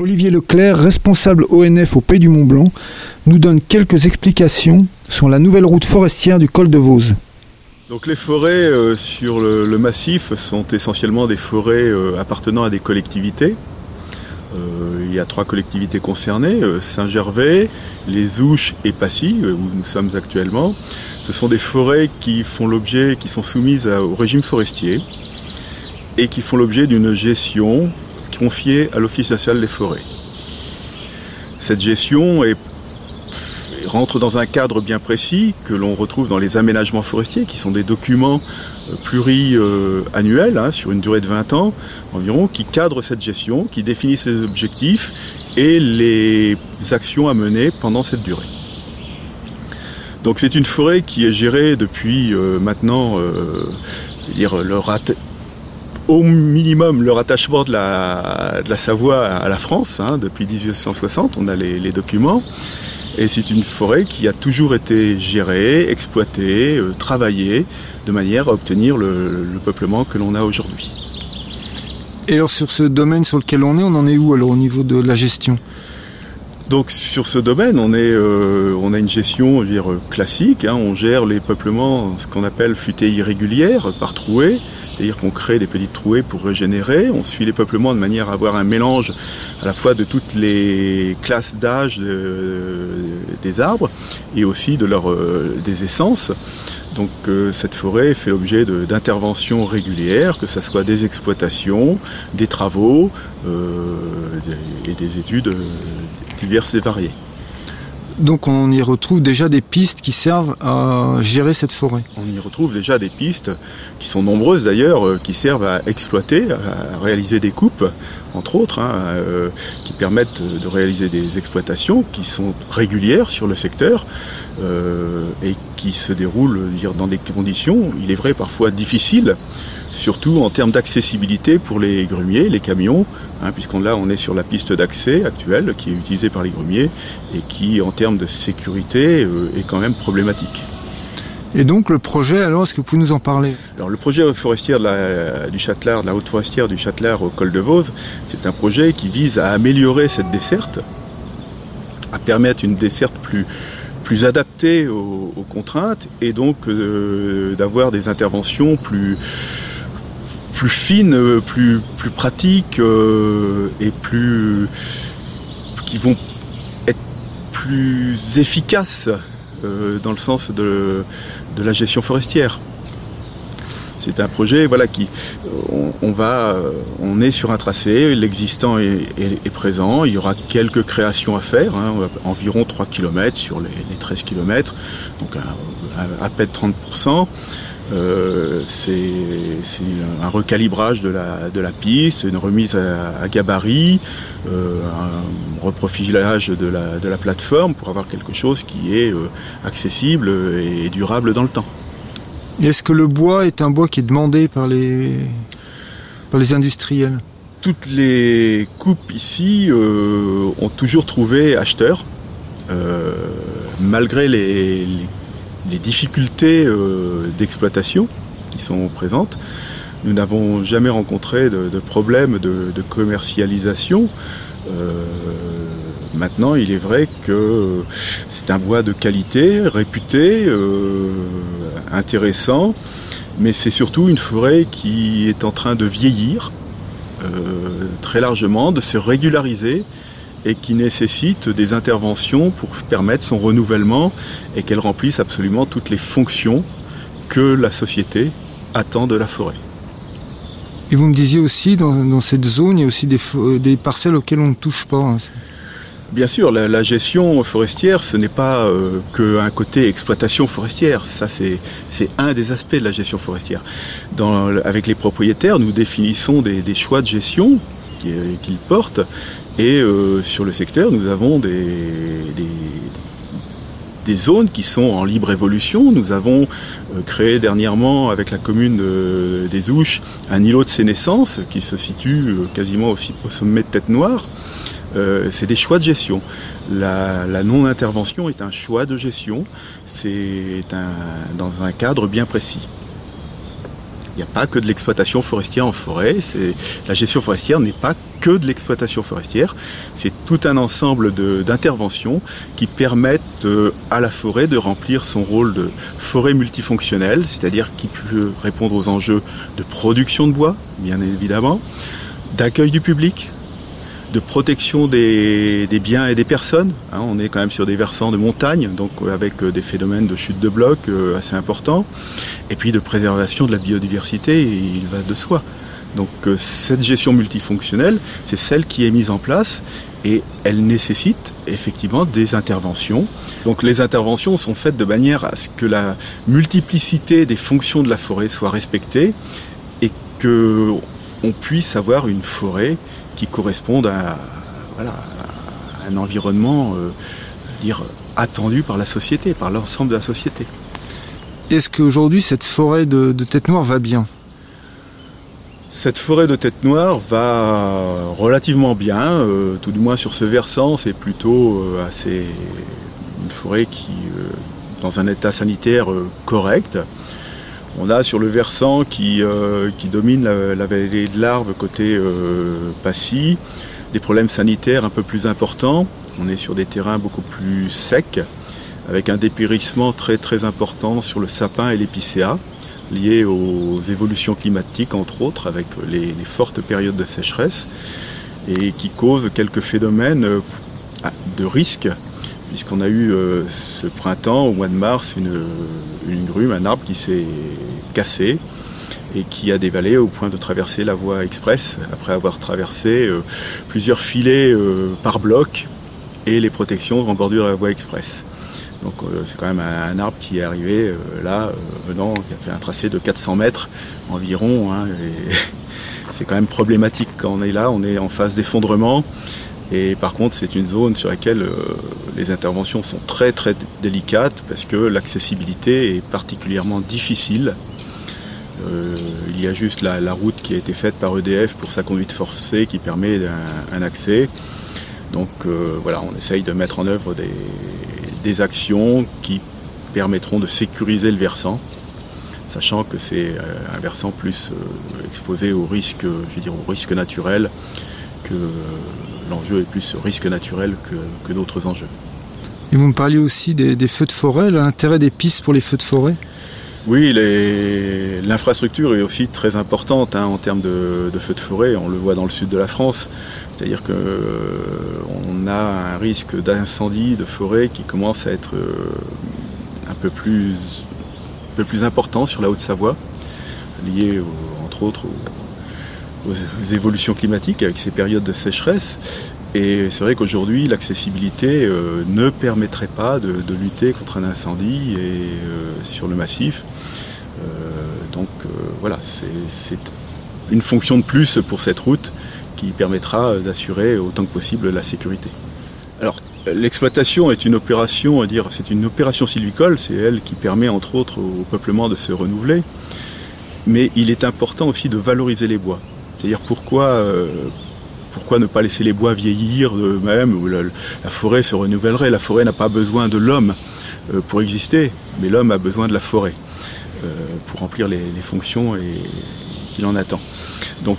Olivier Leclerc, responsable ONF au Pays du Mont-Blanc, nous donne quelques explications sur la nouvelle route forestière du col de Vose. Donc les forêts euh, sur le, massif sont essentiellement des forêts euh, appartenant à des collectivités. Euh, il y a trois collectivités concernées, Saint-Gervais, les Ouches et Passy, où nous sommes actuellement. Ce sont des forêts qui font l'objet, qui sont soumises au régime forestier et qui font l'objet d'une gestion confiée à l'Office national des forêts. Cette gestion rentre dans un cadre bien précis que l'on retrouve dans les aménagements forestiers, qui sont des documents euh, pluriannuels hein, sur une durée de 20 ans environ, qui cadrent cette gestion, qui définissent ses objectifs et les actions à mener pendant cette durée. Donc c'est une forêt qui est gérée depuis euh, maintenant euh, dire, le, au minimum le rattachement de la, Savoie à la France. Hein, depuis 1860, on a les, documents. Et c'est une forêt qui a toujours été gérée, exploitée, euh, travaillée, de manière à obtenir le, peuplement que l'on a aujourd'hui. Et alors sur ce domaine sur lequel on est, on en est où alors au niveau de la gestion? Donc sur ce domaine, on, est, euh, on a une gestion dire, classique. Hein. on gère les peuplements, ce qu'on appelle futées irrégulières, par trouées c'est-à-dire qu'on crée des petites trouées pour régénérer, on suit les peuplements de manière à avoir un mélange à la fois de toutes les classes d'âge des arbres et aussi euh, des essences. Donc euh, cette forêt fait l'objet d'interventions régulières, que ce soit des exploitations, des travaux euh, et des études diverses et variées. Donc on y retrouve déjà des pistes qui servent à gérer cette forêt. On y retrouve déjà des pistes qui sont nombreuses d'ailleurs, euh, qui servent à exploiter, à réaliser des coupes, entre autres, hein, euh, qui permettent de réaliser des exploitations qui sont régulières sur le secteur euh, et qui se déroulent dans des conditions, il est vrai, parfois difficiles surtout en termes d'accessibilité pour les grumiers, les camions, hein, puisqu'on là on est sur la piste d'accès actuelle qui est utilisée par les grumiers et qui en termes de sécurité euh, est quand même problématique. Et donc le projet, alors est-ce que vous pouvez nous en parler? Alors le projet forestier du Châtelard, de la haute forestière du Châtelard au col de Vose, c'est un projet qui vise à améliorer cette desserte, à permettre une desserte plus, plus adaptée aux, contraintes et donc euh, d'avoir des interventions plus, plus fines, euh, plus, pratiques euh, et plus qui vont être plus efficaces euh, dans le sens de, la gestion forestière. C'est un projet voilà, qui on, va on est sur un tracé, l'existant est, présent, il y aura quelques créations à faire, hein, environ 3 km sur les, 13 km, donc à, à peine 30%. Euh, c'est un recalibrage de la, piste, une remise à, gabarit, euh, un reprofilage de la, plateforme pour avoir quelque chose qui est euh, accessible et durable dans le temps. Est-ce que le bois est un bois qui est demandé par les, par les industriels? Toutes les coupes ici ont toujours trouvé acheteurs, malgré les les difficultés euh, d'exploitation qui sont présentes. Nous n'avons jamais rencontré de, problème de, commercialisation. Euh, maintenant, il est vrai que c'est un bois de qualité, réputé, euh, intéressant, mais c'est surtout une forêt qui est en train de vieillir très largement, de se régulariser et qui nécessite des interventions pour permettre son renouvellement et qu'elle remplisse absolument toutes les fonctions que la société attend de la forêt. Et vous me disiez aussi, dans, cette zone, il y a aussi des, des, parcelles auxquelles on ne touche pas. Hein. Bien sûr, la, gestion forestière, ce n'est pas euh, qu'un côté exploitation forestière. Ça, c'est un des aspects de la gestion forestière. avec les propriétaires, nous définissons des, choix de gestion qu'ils portent et euh, sur le secteur, nous avons des, des, zones qui sont en libre évolution. Nous avons euh, créé dernièrement avec la commune des Ouches un îlot de sénescence qui se situe euh, quasiment au sommet de Tête Noire. c'est des choix de gestion. La, non-intervention est un choix de gestion, c'est dans un cadre bien précis. Il n'y a pas que de l'exploitation forestière en forêt. La gestion forestière n'est pas que de l'exploitation forestière. C'est tout un ensemble d'interventions qui permettent euh, à la forêt de remplir son rôle de forêt multifonctionnelle, c'est-à-dire qui peut répondre aux enjeux de production de bois, bien évidemment, d'accueil du public, de protection des, biens et des personnes. Hein, on est quand même sur des versants de montagne, donc euh, avec euh, des phénomènes de chute de blocs euh, assez importants, et puis de préservation de la biodiversité, il va de soi. Donc cette gestion multifonctionnelle, c'est celle qui est mise en place et elle nécessite effectivement des interventions. Donc les interventions sont faites de manière à ce que la multiplicité des fonctions de la forêt soit respectée et que on puisse avoir une forêt qui corresponde à, un environnement euh, dire, attendu par la société, par l'ensemble de la société. Est-ce qu'aujourd'hui cette forêt de, tête noire va bien? Cette forêt de tête noire va relativement bien, euh, tout du moins sur ce versant, c'est plutôt euh, assez une forêt qui, dans un état sanitaire correct. On a sur le versant qui, euh, domine la, vallée de l'Arve côté euh, Passy des problèmes sanitaires un peu plus importants. On est sur des terrains beaucoup plus secs, avec un dépérissement très important sur le sapin et l'épicéa, lié aux évolutions climatiques entre autres, avec les, fortes périodes de sécheresse, et qui causent quelques phénomènes euh, de risque puisqu'on a eu euh, ce printemps, au mois de mars, une, grume, un arbre qui s'est cassé et qui a dévalé au point de traverser la voie express, après avoir traversé euh, plusieurs filets euh, par bloc et les protections en bordure de la voie express. Donc c'est quand même un, arbre qui est arrivé là, venant, qui a fait un tracé de 400 mètres environ. Hein, c'est quand même problématique quand on est là, on est en phase d'effondrement. Et par contre, c'est une zone sur laquelle euh, les interventions sont très très délicates parce que l'accessibilité est particulièrement difficile. Euh, il y a juste la, route qui a été faite par EDF pour sa conduite forcée qui permet un, accès. Donc euh, voilà, on essaye de mettre en œuvre des, des, actions qui permettront de sécuriser le versant, sachant que c'est un versant plus exposé au risque, je veux dire, au risque naturel que l'enjeu est plus risque naturel que, d'autres enjeux. Et vous me parliez aussi des, feux de forêt, l'intérêt des pistes pour les feux de forêt? Oui, l'infrastructure est aussi très importante hein, en termes de, feux de forêt. On le voit dans le sud de la France. C'est-à-dire qu'on euh, a un risque d'incendie de forêt qui commence à être euh, un, peu plus, un peu plus important sur la Haute-Savoie, lié entre autres au, aux évolutions climatiques avec ces périodes de sécheresse. Et c'est vrai qu'aujourd'hui, l'accessibilité euh, ne permettrait pas de, lutter contre un incendie et, euh, sur le massif. Euh, donc voilà, c'est une fonction de plus pour cette route qui permettra d'assurer autant que possible la sécurité. Alors, l'exploitation est une opération, à dire, c'est une opération sylvicole, c'est elle qui permet entre autres au peuplement de se renouveler. Mais il est important aussi de valoriser les bois. C'est-à-dire pourquoi, euh, pourquoi ne pas laisser les bois vieillir d'eux-mêmes ou la, forêt se renouvellerait? La forêt n'a pas besoin de l'homme euh, pour exister, mais l'homme a besoin de la forêt euh, pour remplir les, fonctions qu'il en attend. Donc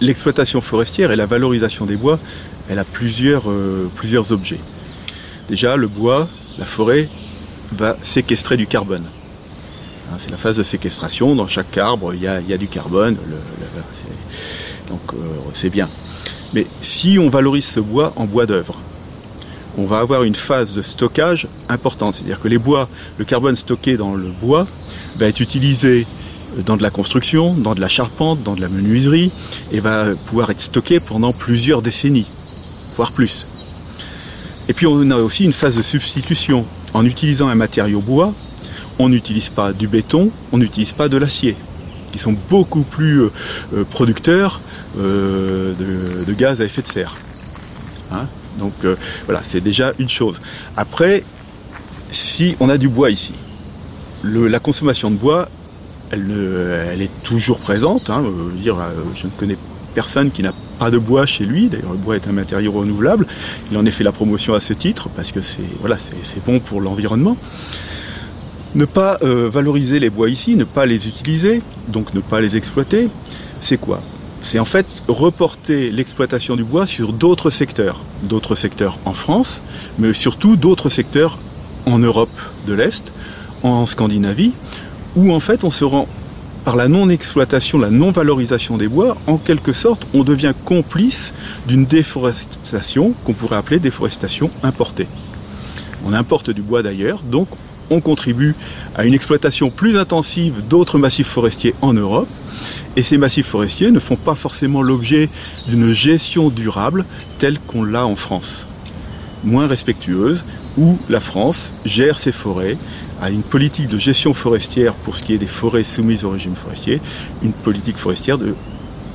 l'exploitation forestière et la valorisation des bois, elle a plusieurs, plusieurs objets. Déjà, le bois, la forêt, va séquestrer du carbone. Hein, c'est la phase de séquestration. Dans chaque arbre, il y a, du carbone. donc euh, c'est bien. Mais si on valorise ce bois en bois d'œuvre, on va avoir une phase de stockage importante. C'est-à-dire que les bois, le carbone stocké dans le bois va être utilisé dans de la construction, dans de la charpente, dans de la menuiserie, et va pouvoir être stocké pendant plusieurs décennies, voire plus. Et puis on a aussi une phase de substitution. En utilisant un matériau bois, on n'utilise pas du béton, on n'utilise pas de l'acier, qui sont beaucoup plus euh, euh, producteurs euh, de, gaz à effet de serre. Hein? Donc voilà, c'est déjà une chose. Après, si on a du bois ici, la consommation de bois, elle, est toujours présente. Hein. je ne connais personne qui n'a pas de bois chez lui. D'ailleurs, le bois est un matériau renouvelable. Il en est fait la promotion à ce titre parce que c'est bon pour l'environnement. Ne pas euh, valoriser les bois ici, ne pas les utiliser, donc ne pas les exploiter, c'est quoi? C'est en fait reporter l'exploitation du bois sur d'autres secteurs. D'autres secteurs en France, mais surtout d'autres secteurs en Europe de l'Est, en Scandinavie, où en fait on se rend par la non-exploitation, la non-valorisation des bois, en quelque sorte, on devient complice d'une déforestation qu'on pourrait appeler déforestation importée. On importe du bois d'ailleurs, donc on contribue à une exploitation plus intensive d'autres massifs forestiers en Europe. Et ces massifs forestiers ne font pas forcément l'objet d'une gestion durable telle qu'on l'a en France, moins respectueuse, où la France gère ses forêts à une politique de gestion forestière pour ce qui est des forêts soumises au régime forestier, une politique forestière de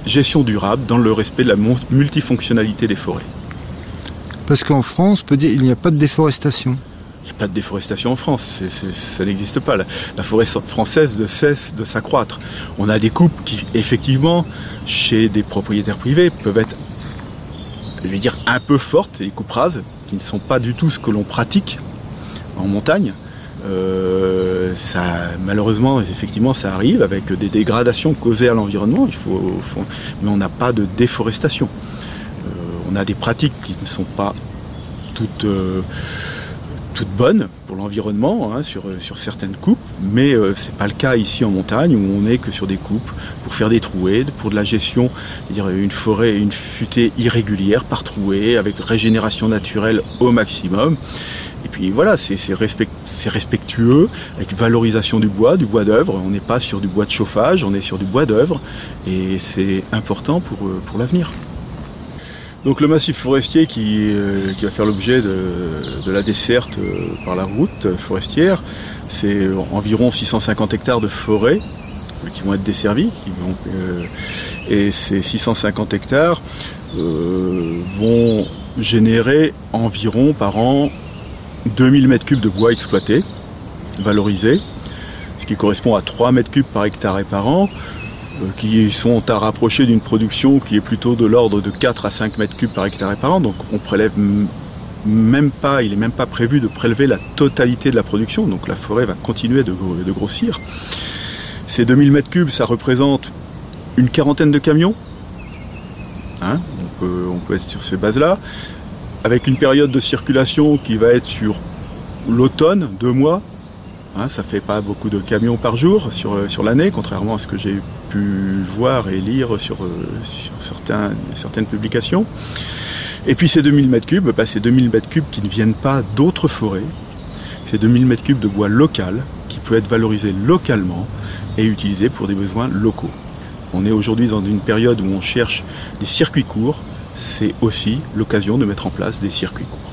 gestion durable dans le respect de la multifonctionnalité des forêts. Parce qu'en France, on peut dire qu'il n'y a pas de déforestation. Il n'y a pas de déforestation en France, ça n'existe pas. La, forêt française ne cesse de s'accroître. On a des coupes qui, effectivement, chez des propriétaires privés, peuvent être, je vais dire, un peu fortes, des coupes rases, qui ne sont pas du tout ce que l'on pratique en montagne. Euh, ça, malheureusement, effectivement, ça arrive avec des dégradations causées à l'environnement. Mais on n'a pas de déforestation. Euh, on a des pratiques qui ne sont pas toutes, euh, toutes bonnes pour l'environnement hein, sur, sur, certaines coupes, mais ce n'est pas le cas ici en montagne où on n'est que sur des coupes pour faire des trouées, pour de la gestion, dire une forêt, une futée irrégulière par trouée avec régénération naturelle au maximum. Et puis voilà, c'est respectueux, avec valorisation du bois, du bois d'œuvre. On n'est pas sur du bois de chauffage, on est sur du bois d'œuvre. Et c'est important pour, euh, pour l'avenir. Donc le massif forestier qui, euh, va faire l'objet de, la desserte euh, par la route forestière, c'est environ 650 hectares de forêt qui vont être desservis. et ces 650 hectares vont générer environ par an 2000 m3 de bois exploité, valorisé, ce qui correspond à 3 m3 par hectare et par an, euh, qui sont à rapprocher d'une production qui est plutôt de l'ordre de 4 à 5 m3 par hectare et par an. Donc on prélève même pas, il n'est même pas prévu de prélever la totalité de la production, donc la forêt va continuer de, grossir. Ces 2000 m3, ça représente une quarantaine de camions. Hein, on peut être sur ces bases-là avec une période de circulation qui va être sur l'automne, deux mois. Hein, ça fait pas beaucoup de camions par jour sur, euh, sur l'année, contrairement à ce que j'ai pu voir et lire sur, euh, certaines publications. Et puis ces 2000 m3, bah, ces 2000 m3 qui ne viennent pas d'autres forêts, ces 2000 m3 de bois local qui peut être valorisé localement et utilisé pour des besoins locaux. On est aujourd'hui dans une période où on cherche des circuits courts, c'est aussi l'occasion de mettre en place des circuits courts.